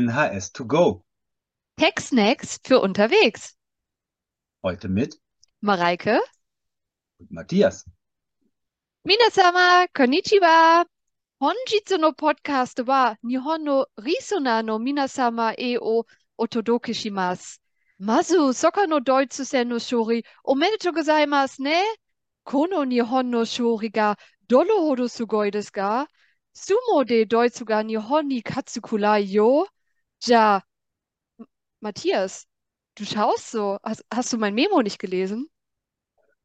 NHS2Go. Tech-Snacks für unterwegs. Heute mit Mareike. und Matthias. Minasama, konnichiwa. Honjitsu no podcast wa Nihon no Risona no minasama e o otodoke shimasu. Mazu soka no doitsu sen no shori omedetou gozaimasu ne. Kono Nihon no shori ga dolo hodo sugoi desu ga? Sumo de doitsu ga Nihon ni katsukurai yo. Ja, M- Matthias, du schaust so. Hast, hast du mein Memo nicht gelesen?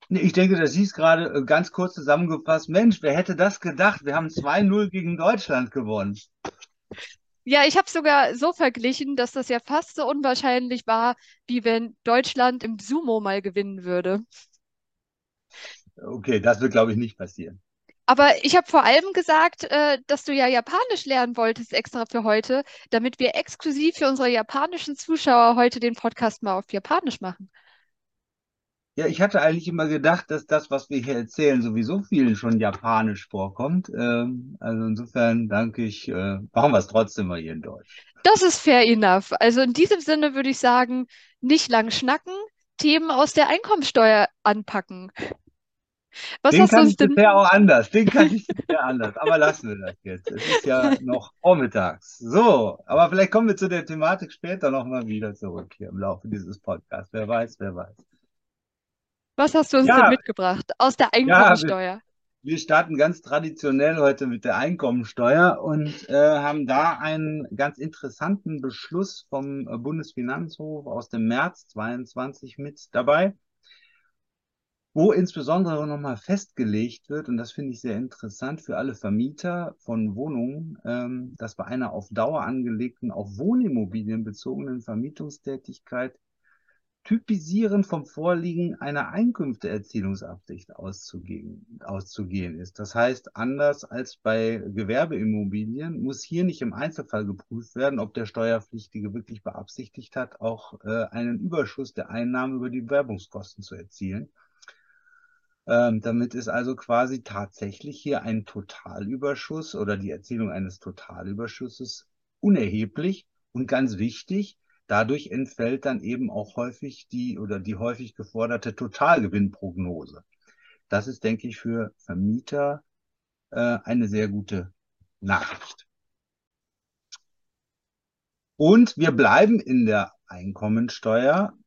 Nee, Ich denke, das hieß gerade äh, ganz kurz zusammengefasst. Mensch, wer hätte das gedacht? Wir haben 2-0 gegen Deutschland gewonnen. Ja, ich habe sogar so verglichen, dass das ja fast so unwahrscheinlich war, wie wenn Deutschland im Sumo mal gewinnen würde. Okay, das wird, glaube ich, nicht passieren. Aber ich habe vor allem gesagt, äh, dass du ja Japanisch lernen wolltest extra für heute, damit wir exklusiv für unsere japanischen Zuschauer heute den Podcast mal auf Japanisch machen. Ja, ich hatte eigentlich immer gedacht, dass das, was wir hier erzählen, sowieso vielen schon japanisch vorkommt. Ähm, also insofern danke ich, äh, machen wir es trotzdem mal hier in Deutsch. Das ist fair enough. Also in diesem Sinne würde ich sagen, nicht lang schnacken, Themen aus der Einkommensteuer anpacken. Was Den hast du kann uns ich denn? bisher auch anders. Den kann ich bisher anders. Aber lassen wir das jetzt. Es ist ja noch vormittags. So, aber vielleicht kommen wir zu der Thematik später nochmal wieder zurück hier im Laufe dieses Podcasts. Wer weiß, wer weiß. Was hast du uns denn Ja, mitgebracht aus der ja, wir, Einkommensteuer? wir starten ganz traditionell heute mit der Einkommensteuer und äh, haben da einen ganz interessanten Beschluss vom Bundesfinanzhof aus dem März 22 mit dabei. Wo insbesondere nochmal festgelegt wird, und das finde ich sehr interessant für alle Vermieter von Wohnungen, ähm, dass bei einer auf Dauer angelegten, auf Wohnimmobilien bezogenen Vermietungstätigkeit Typisieren vom Vorliegen einer Einkünfteerzielungsabsicht auszugehen, auszugehen ist. Das heißt, anders als bei Gewerbeimmobilien muss hier nicht im Einzelfall geprüft werden, ob der Steuerpflichtige wirklich beabsichtigt hat, auch äh, einen Überschuss der Einnahmen über die Werbungskosten zu erzielen. Ähm, damit ist also quasi tatsächlich hier ein Totalüberschuss oder die Erzielung eines Totalüberschusses unerheblich und ganz wichtig. Dadurch entfällt dann eben auch häufig die oder die häufig geforderte Totalgewinnprognose. Das ist, denke ich, für Vermieter äh, eine sehr gute Nachricht. Und wir bleiben in der Einkommensteuer,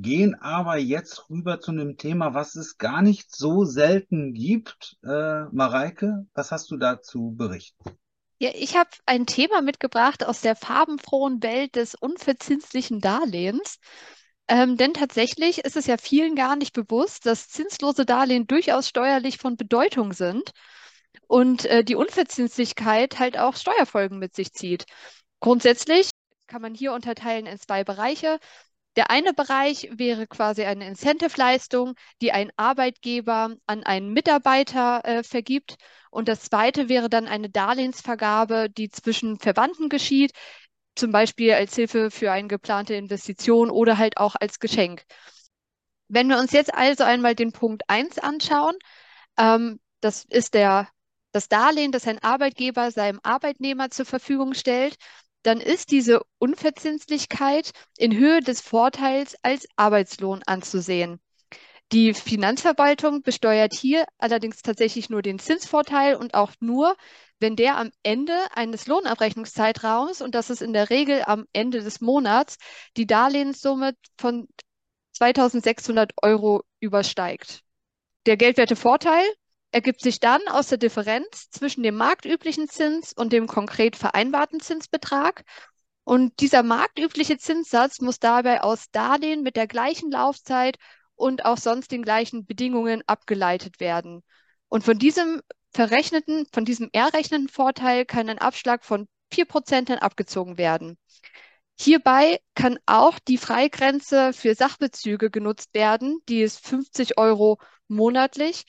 gehen aber jetzt rüber zu einem Thema, was es gar nicht so selten gibt. Äh, Mareike, was hast du da zu berichten? Ja, ich habe ein Thema mitgebracht aus der farbenfrohen Welt des unverzinslichen Darlehens. Ähm, denn tatsächlich ist es ja vielen gar nicht bewusst, dass zinslose Darlehen durchaus steuerlich von Bedeutung sind und äh, die Unverzinslichkeit halt auch Steuerfolgen mit sich zieht. Grundsätzlich kann man hier unterteilen in zwei Bereiche. Der eine Bereich wäre quasi eine Incentive-Leistung, die ein Arbeitgeber an einen Mitarbeiter äh, vergibt. Und das zweite wäre dann eine Darlehensvergabe, die zwischen Verwandten geschieht, zum Beispiel als Hilfe für eine geplante Investition oder halt auch als Geschenk. Wenn wir uns jetzt also einmal den Punkt 1 anschauen, ähm, das ist der, das Darlehen, das ein Arbeitgeber seinem Arbeitnehmer zur Verfügung stellt, dann ist diese Unverzinslichkeit in Höhe des Vorteils als Arbeitslohn anzusehen. Die Finanzverwaltung besteuert hier allerdings tatsächlich nur den Zinsvorteil und auch nur, wenn der am Ende eines Lohnabrechnungszeitraums, und das ist in der Regel am Ende des Monats, die Darlehenssumme von 2600 Euro übersteigt. Der Geldwertevorteil ergibt sich dann aus der Differenz zwischen dem marktüblichen Zins und dem konkret vereinbarten Zinsbetrag. Und dieser marktübliche Zinssatz muss dabei aus Darlehen mit der gleichen Laufzeit und auch sonst den gleichen Bedingungen abgeleitet werden. Und von diesem verrechneten, von diesem errechneten Vorteil kann ein Abschlag von 4% dann abgezogen werden. Hierbei kann auch die Freigrenze für Sachbezüge genutzt werden, die ist 50 Euro monatlich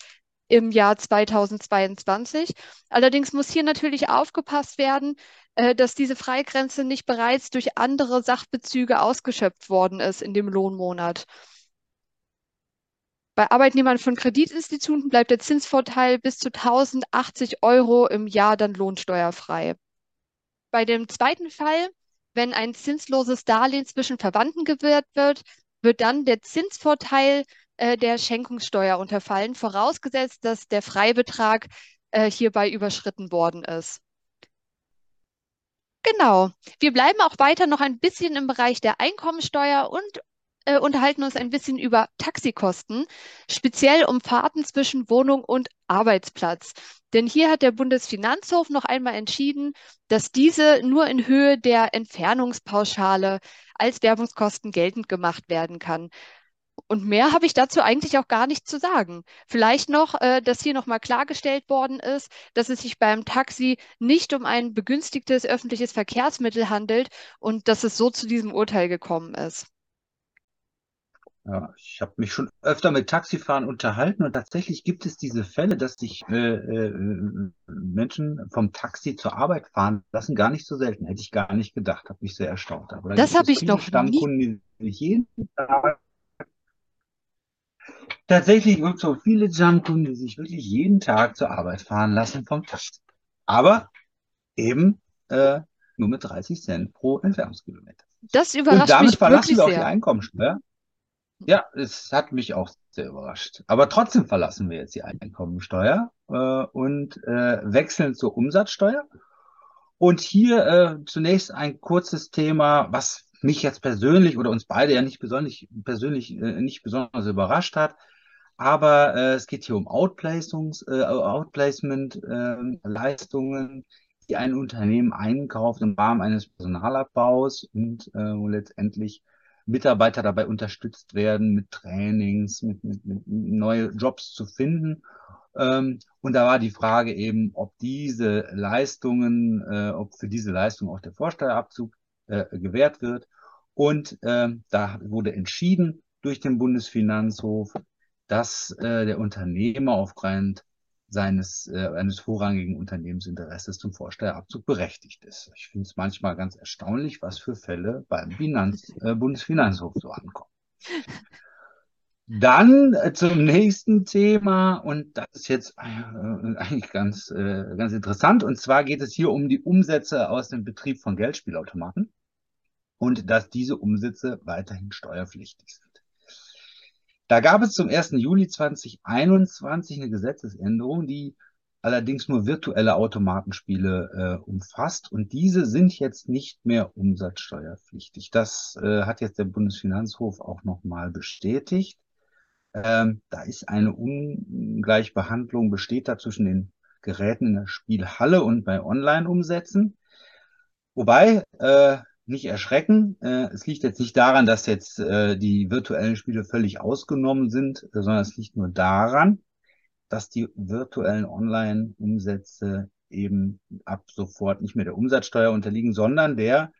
im Jahr 2022. Allerdings muss hier natürlich aufgepasst werden, äh, dass diese Freigrenze nicht bereits durch andere Sachbezüge ausgeschöpft worden ist in dem Lohnmonat. Bei Arbeitnehmern von Kreditinstituten bleibt der Zinsvorteil bis zu 1080 Euro im Jahr dann lohnsteuerfrei. Bei dem zweiten Fall wenn ein zinsloses Darlehen zwischen Verwandten gewährt wird, wird dann der Zinsvorteil äh, der Schenkungssteuer unterfallen, vorausgesetzt, dass der Freibetrag äh, hierbei überschritten worden ist. Genau. Wir bleiben auch weiter noch ein bisschen im Bereich der Einkommensteuer und äh, unterhalten uns ein bisschen über Taxikosten, speziell um Fahrten zwischen Wohnung und Arbeitsplatz. Denn hier hat der Bundesfinanzhof noch einmal entschieden, dass diese nur in Höhe der Entfernungspauschale als Werbungskosten geltend gemacht werden kann. Und mehr habe ich dazu eigentlich auch gar nicht zu sagen. Vielleicht noch, äh, dass hier nochmal klargestellt worden ist, dass es sich beim Taxi nicht um ein begünstigtes öffentliches Verkehrsmittel handelt und dass es so zu diesem Urteil gekommen ist. Ja, ich habe mich schon öfter mit Taxifahren unterhalten und tatsächlich gibt es diese Fälle, dass sich äh, äh, Menschen vom Taxi zur Arbeit fahren lassen, gar nicht so selten. Hätte ich gar nicht gedacht, habe mich sehr erstaunt. Aber das habe ich noch Stammkunden, nie. Die jeden Tag Tatsächlich gibt es so viele Jump-Kunden, die sich wirklich jeden Tag zur Arbeit fahren lassen vom Taxi. Aber eben äh, nur mit 30 Cent pro Entfernungskilometer. Das überrascht Und damit mich verlassen wir auch die Einkommensteuer. Ja, es hat mich auch sehr überrascht. Aber trotzdem verlassen wir jetzt die Einkommensteuer äh, und äh, wechseln zur Umsatzsteuer. Und hier äh, zunächst ein kurzes Thema, was mich jetzt persönlich oder uns beide ja nicht besonders persönlich äh, nicht besonders überrascht hat. Aber äh, es geht hier um Outplacements, äh, Outplacement-Leistungen, äh, die ein Unternehmen einkauft im Rahmen eines Personalabbaus und äh, wo letztendlich Mitarbeiter dabei unterstützt werden, mit Trainings, mit, mit, mit neue Jobs zu finden. Ähm, und da war die Frage eben, ob diese Leistungen, äh, ob für diese Leistung auch der Vorsteuerabzug äh, gewährt wird. Und äh, da wurde entschieden durch den Bundesfinanzhof, dass äh, der Unternehmer aufgrund seines äh, eines vorrangigen Unternehmensinteresses zum Vorsteuerabzug berechtigt ist. Ich finde es manchmal ganz erstaunlich, was für Fälle beim Finanz, äh, Bundesfinanzhof so ankommen. Dann äh, zum nächsten Thema und das ist jetzt äh, eigentlich ganz, äh, ganz interessant. Und zwar geht es hier um die Umsätze aus dem Betrieb von Geldspielautomaten und dass diese Umsätze weiterhin steuerpflichtig sind. Da gab es zum 1. Juli 2021 eine Gesetzesänderung, die allerdings nur virtuelle Automatenspiele äh, umfasst und diese sind jetzt nicht mehr umsatzsteuerpflichtig. Das äh, hat jetzt der Bundesfinanzhof auch nochmal bestätigt. Ähm, da ist eine Ungleichbehandlung besteht da zwischen den Geräten in der Spielhalle und bei Online-Umsätzen. Wobei äh, nicht erschrecken. Äh, es liegt jetzt nicht daran, dass jetzt äh, die virtuellen Spiele völlig ausgenommen sind, äh, sondern es liegt nur daran, dass die virtuellen Online-Umsätze eben ab sofort nicht mehr der Umsatzsteuer unterliegen, sondern der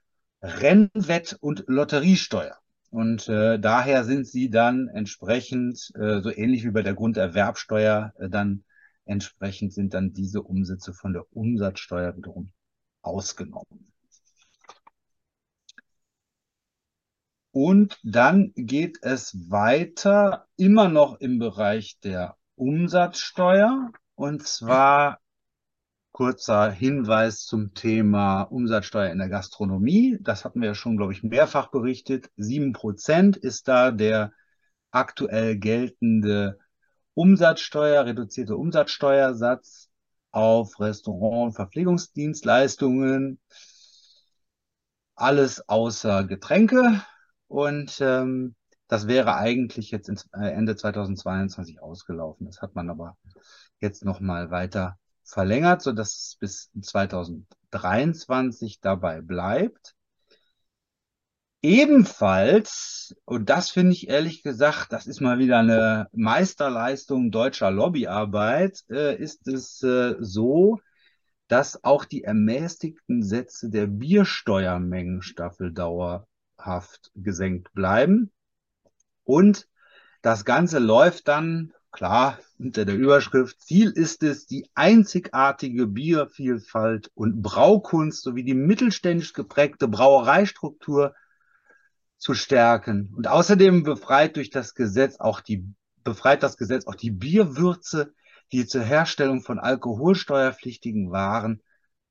Rennwett- und Lotteriesteuer. Und äh, daher sind sie dann entsprechend, äh, so ähnlich wie bei der Grunderwerbsteuer, äh, dann entsprechend sind dann diese Umsätze von der Umsatzsteuer wiederum ausgenommen. Und dann geht es weiter, immer noch im Bereich der Umsatzsteuer. Und zwar kurzer Hinweis zum Thema Umsatzsteuer in der Gastronomie. Das hatten wir ja schon, glaube ich, mehrfach berichtet. Sieben Prozent ist da der aktuell geltende Umsatzsteuer, reduzierte Umsatzsteuersatz auf Restaurant- und Verpflegungsdienstleistungen. Alles außer Getränke. Und ähm, das wäre eigentlich jetzt ins, äh, Ende 2022 ausgelaufen. Das hat man aber jetzt nochmal weiter verlängert, so dass es bis 2023 dabei bleibt. Ebenfalls, und das finde ich ehrlich gesagt, das ist mal wieder eine Meisterleistung deutscher Lobbyarbeit, äh, ist es äh, so, dass auch die ermäßigten Sätze der Biersteuermengenstaffeldauer haft gesenkt bleiben. Und das Ganze läuft dann, klar, unter der Überschrift, Ziel ist es, die einzigartige Biervielfalt und Braukunst sowie die mittelständisch geprägte Brauereistruktur zu stärken. Und außerdem befreit durch das Gesetz auch die, befreit das Gesetz auch die Bierwürze, die zur Herstellung von alkoholsteuerpflichtigen Waren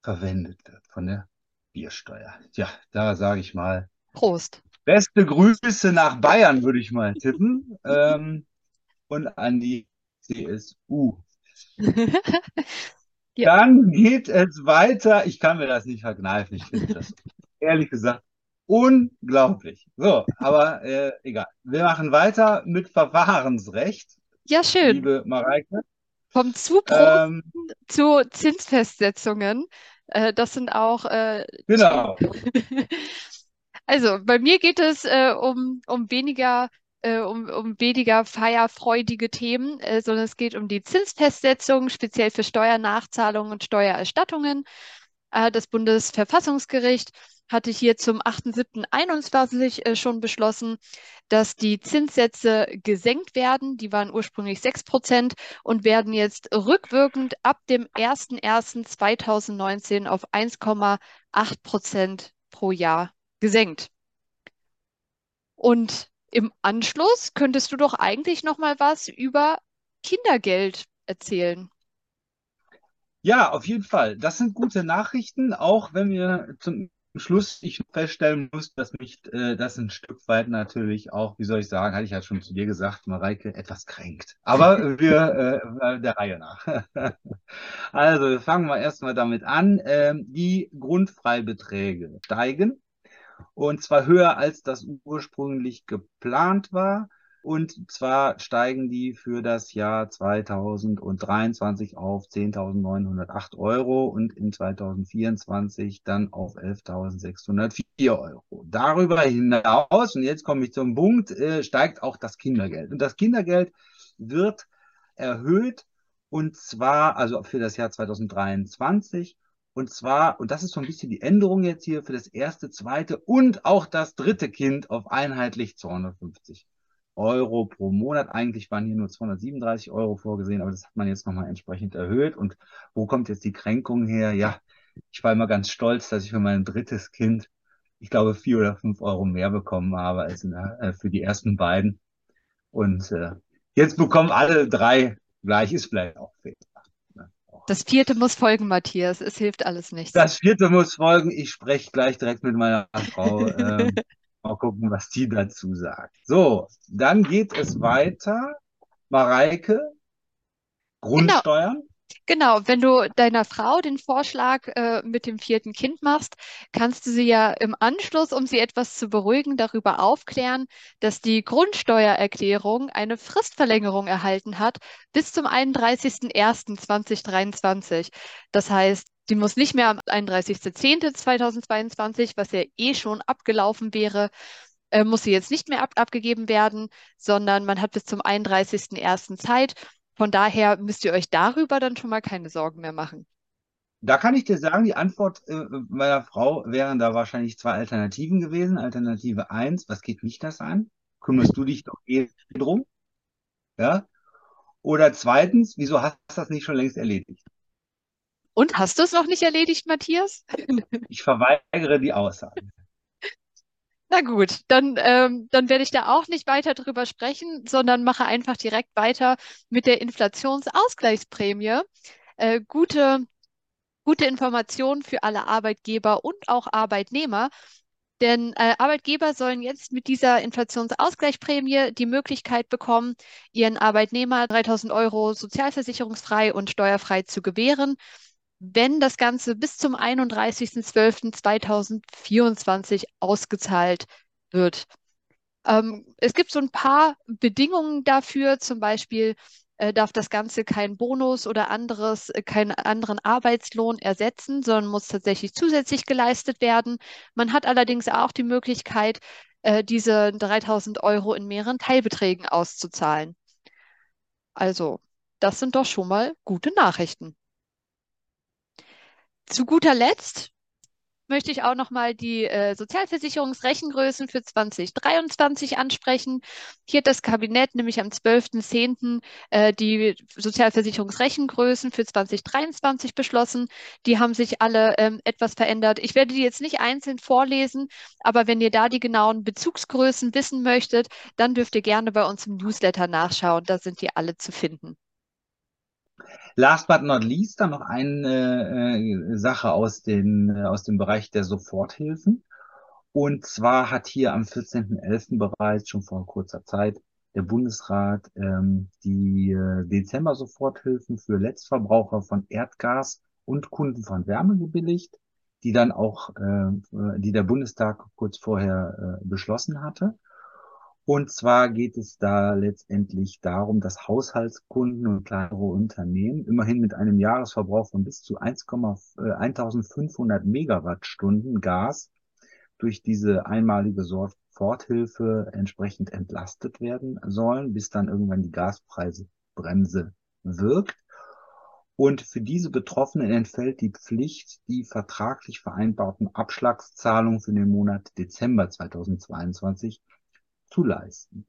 verwendet wird, von der Biersteuer. Ja, da sage ich mal. Prost. Beste Grüße nach Bayern, würde ich mal tippen. Ähm, und an die CSU. ja. Dann geht es weiter. Ich kann mir das nicht verkneifen. Ich finde das ehrlich gesagt unglaublich. So, aber äh, egal. Wir machen weiter mit Verfahrensrecht. Ja, schön. Liebe Mareike. Vom Zubrot ähm, zu Zinsfestsetzungen. Äh, das sind auch. Äh, genau. also bei mir geht es äh, um, um weniger. Äh, um, um weniger feierfreudige Themen, äh, sondern es geht um die Zinsfestsetzung, speziell für Steuernachzahlungen und Steuererstattungen. das Bundesverfassungsgericht hatte hier zum 8.7.21 äh, schon beschlossen, dass die Zinssätze gesenkt werden. Die waren ursprünglich 6 Prozent und werden jetzt rückwirkend ab dem 01.01.2019 auf 1,8 Prozent pro Jahr gesenkt. Und im Anschluss könntest du doch eigentlich noch mal was über Kindergeld erzählen. Ja, auf jeden Fall. Das sind gute Nachrichten, auch wenn wir zum Schluss ich feststellen muss, dass mich äh, das ein Stück weit natürlich auch, wie soll ich sagen, hatte ich ja schon zu dir gesagt, Mareike, etwas kränkt. Aber wir äh, der Reihe nach. also fangen wir erstmal damit an. Ähm, die Grundfreibeträge steigen und zwar höher als das ursprünglich geplant war. Und zwar steigen die für das Jahr 2023 auf 10.908 Euro und in 2024 dann auf 11.604 Euro. Darüber hinaus, und jetzt komme ich zum Punkt, äh, steigt auch das Kindergeld. Und das Kindergeld wird erhöht und zwar, also für das Jahr 2023 und zwar, und das ist so ein bisschen die Änderung jetzt hier für das erste, zweite und auch das dritte Kind auf einheitlich 250 Euro pro Monat. Eigentlich waren hier nur 237 Euro vorgesehen, aber das hat man jetzt nochmal entsprechend erhöht. Und wo kommt jetzt die Kränkung her? Ja, ich war immer ganz stolz, dass ich für mein drittes Kind, ich glaube, vier oder fünf Euro mehr bekommen habe als der, äh, für die ersten beiden. Und äh, jetzt bekommen alle drei gleich, ist vielleicht auch fair. Das vierte muss folgen, Matthias. Es hilft alles nichts. Das vierte muss folgen. Ich spreche gleich direkt mit meiner Frau. ähm, Mal gucken, was die dazu sagt. So, dann geht es weiter. Mareike, Grundsteuern. Genau. Genau, wenn du deiner Frau den Vorschlag äh, mit dem vierten Kind machst, kannst du sie ja im Anschluss, um sie etwas zu beruhigen, darüber aufklären, dass die Grundsteuererklärung eine Fristverlängerung erhalten hat bis zum 31.01.2023. Das heißt, die muss nicht mehr am 31.10.2022, was ja eh schon abgelaufen wäre, äh, muss sie jetzt nicht mehr ab abgegeben werden, sondern man hat bis zum 31.01. Zeit. Von daher müsst ihr euch darüber dann schon mal keine Sorgen mehr machen. Da kann ich dir sagen, die Antwort äh, meiner Frau wären da wahrscheinlich zwei Alternativen gewesen. Alternative 1, was geht mich das an? Kümmerst du dich doch eh drum? Ja? Oder zweitens, wieso hast du das nicht schon längst erledigt? Und hast du es noch nicht erledigt, Matthias? Ich verweigere die Aussage. Na gut, dann, ähm, dann werde ich da auch nicht weiter drüber sprechen, sondern mache einfach direkt weiter mit der Inflationsausgleichsprämie. Äh, gute, gute Informationen für alle Arbeitgeber und auch Arbeitnehmer. Denn äh, Arbeitgeber sollen jetzt mit dieser Inflationsausgleichsprämie die Möglichkeit bekommen, ihren Arbeitnehmer 3000 Euro sozialversicherungsfrei und steuerfrei zu gewähren wenn das Ganze bis zum 31.12.2024 ausgezahlt wird. Ähm, es gibt so ein paar Bedingungen dafür, zum Beispiel äh, darf das Ganze keinen Bonus oder anderes, äh, keinen anderen Arbeitslohn ersetzen, sondern muss tatsächlich zusätzlich geleistet werden. Man hat allerdings auch die Möglichkeit, äh, diese 3000 Euro in mehreren Teilbeträgen auszuzahlen. Also, das sind doch schon mal gute Nachrichten. Zu guter Letzt möchte ich auch nochmal die äh, Sozialversicherungsrechengrößen für 2023 ansprechen. Hier hat das Kabinett nämlich am 12.10. Äh, die Sozialversicherungsrechengrößen für 2023 beschlossen. Die haben sich alle ähm, etwas verändert. Ich werde die jetzt nicht einzeln vorlesen, aber wenn ihr da die genauen Bezugsgrößen wissen möchtet, dann dürft ihr gerne bei uns im Newsletter nachschauen. Da sind die alle zu finden. Last but not least dann noch eine äh, Sache aus, den, äh, aus dem Bereich der Soforthilfen. Und zwar hat hier am 14.11. bereits schon vor kurzer Zeit der Bundesrat ähm, die äh, Dezember-Soforthilfen für Letztverbraucher von Erdgas und Kunden von Wärme gebilligt, die dann auch, äh, die der Bundestag kurz vorher äh, beschlossen hatte. Und zwar geht es da letztendlich darum, dass Haushaltskunden und kleinere Unternehmen immerhin mit einem Jahresverbrauch von bis zu 1, äh, 1500 Megawattstunden Gas durch diese einmalige Soforthilfe entsprechend entlastet werden sollen, bis dann irgendwann die Gaspreisbremse wirkt. Und für diese Betroffenen entfällt die Pflicht, die vertraglich vereinbarten Abschlagszahlungen für den Monat Dezember 2022 zu leisten.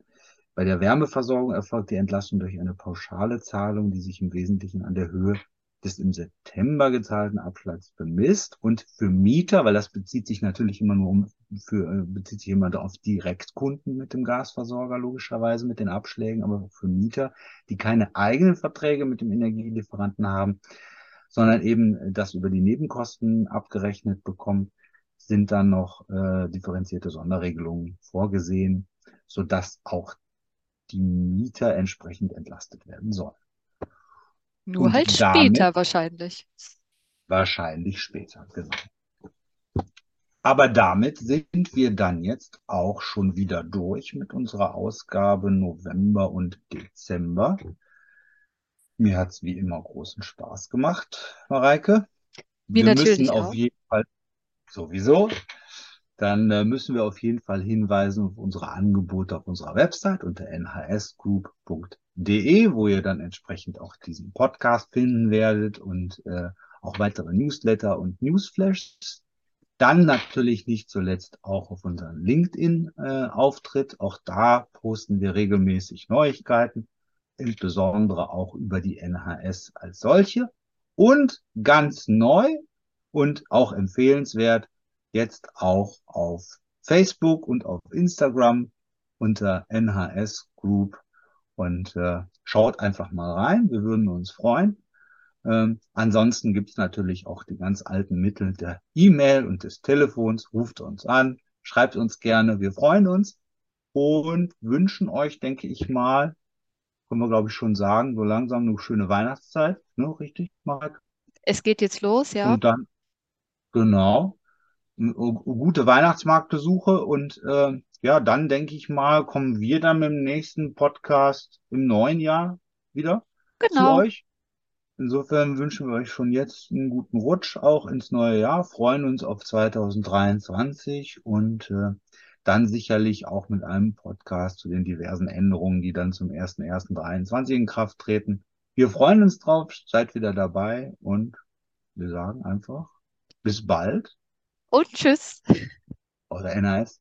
Bei der Wärmeversorgung erfolgt die Entlastung durch eine pauschale Zahlung, die sich im Wesentlichen an der Höhe des im September gezahlten Abschlags bemisst und für Mieter, weil das bezieht sich natürlich immer nur um, für, äh, bezieht sich immer auf Direktkunden mit dem Gasversorger logischerweise mit den Abschlägen, aber für Mieter, die keine eigenen Verträge mit dem Energielieferanten haben, sondern eben das über die Nebenkosten abgerechnet bekommen, sind dann noch äh, differenzierte Sonderregelungen vorgesehen, so dass auch die Mieter entsprechend entlastet werden sollen. Nur Und halt später wahrscheinlich. Wahrscheinlich später, genau. Aber damit sind wir dann jetzt auch schon wieder durch mit unserer Ausgabe November und Dezember. Mir hat es wie immer großen Spaß gemacht, Mareike. Mir wir müssen auf jeden Fall sowieso dann äh, müssen wir auf jeden Fall hinweisen auf unsere Angebote auf unserer Website unter nhsgroup.de, wo ihr dann entsprechend auch diesen Podcast finden werdet und äh, auch weitere Newsletter und Newsflashes. Dann natürlich nicht zuletzt auch auf unseren LinkedIn-Auftritt. Äh, auch da posten wir regelmäßig Neuigkeiten, insbesondere auch über die NHS als solche. Und ganz neu und auch empfehlenswert, jetzt auch auf Facebook und auf Instagram unter NHS Group und äh, schaut einfach mal rein. Wir würden uns freuen. Ähm, ansonsten gibt es natürlich auch die ganz alten Mittel der E-Mail und des Telefons. Ruft uns an, schreibt uns gerne. Wir freuen uns und wünschen euch, denke ich mal, können wir glaube ich schon sagen, so langsam eine schöne Weihnachtszeit. Ne, richtig, Mark? Es geht jetzt los, ja. Und dann, genau gute Weihnachtsmarktbesuche und äh, ja, dann denke ich mal, kommen wir dann mit dem nächsten Podcast im neuen Jahr wieder genau. zu euch. Insofern wünschen wir euch schon jetzt einen guten Rutsch auch ins neue Jahr, freuen uns auf 2023 und äh, dann sicherlich auch mit einem Podcast zu den diversen Änderungen, die dann zum 1.1.23 in Kraft treten. Wir freuen uns drauf, seid wieder dabei und wir sagen einfach bis bald und tschüss. Oder NAS.